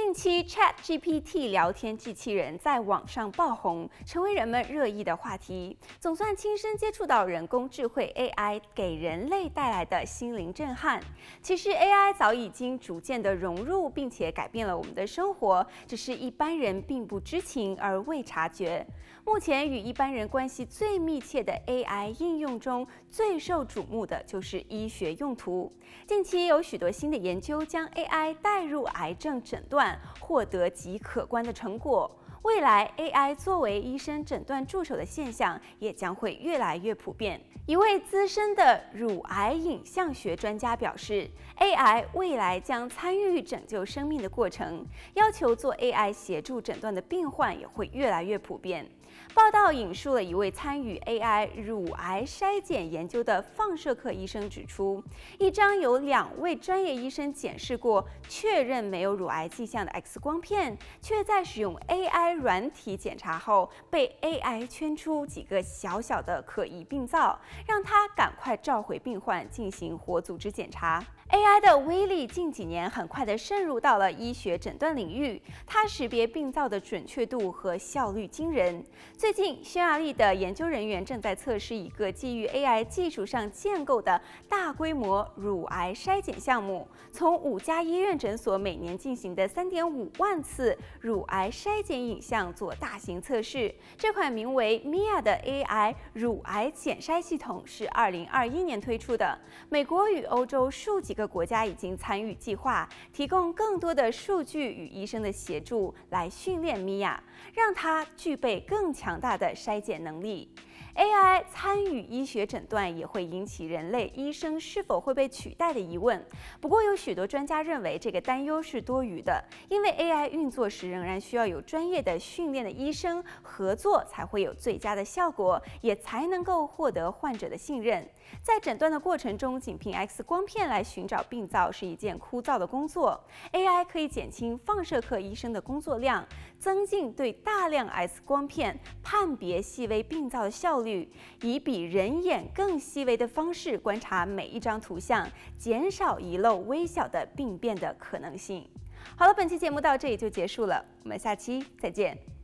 近期，ChatGPT 聊天机器人在网上爆红，成为人们热议的话题。总算亲身接触到人工智慧 AI 给人类带来的心灵震撼。其实 AI 早已经逐渐的融入，并且改变了我们的生活，只是一般人并不知情而未察觉。目前与一般人关系最密切的 AI 应用中，最受瞩目的就是医学用途。近期有许多新的研究将 AI 带入癌症诊断。获得极可观的成果。未来，AI 作为医生诊断助手的现象也将会越来越普遍。一位资深的乳癌影像学专家表示，AI 未来将参与拯救生命的过程，要求做 AI 协助诊断的病患也会越来越普遍。报道引述了一位参与 AI 乳癌筛检研究的放射科医生指出，一张由两位专业医生检视过、确认没有乳癌迹象的 X 光片，却在使用 AI 软体检查后，被 AI 圈出几个小小的可疑病灶，让他赶快召回病患进行活组织检查。AI 的威力近几年很快地渗入到了医学诊断领域，它识别病灶的准确度和效率惊人。最近，匈牙利的研究人员正在测试一个基于 AI 技术上建构的大规模乳癌筛检项目，从五家医院诊所每年进行的三点五万次乳癌筛检影像做大型测试。这款名为 Mia 的 AI 乳癌检筛系统是2021年推出的，美国与欧洲数几。个国家已经参与计划，提供更多的数据与医生的协助，来训练 Mia，让它具备更强大的筛检能力。AI 参与医学诊断也会引起人类医生是否会被取代的疑问。不过，有许多专家认为这个担忧是多余的，因为 AI 运作时仍然需要有专业的训练的医生合作，才会有最佳的效果，也才能够获得患者的信任。在诊断的过程中，仅凭 X 光片来寻找病灶是一件枯燥的工作。AI 可以减轻放射科医生的工作量，增进对大量 X 光片判别细微病灶的效率以比人眼更细微的方式观察每一张图像，减少遗漏微小的病变的可能性。好了，本期节目到这里就结束了，我们下期再见。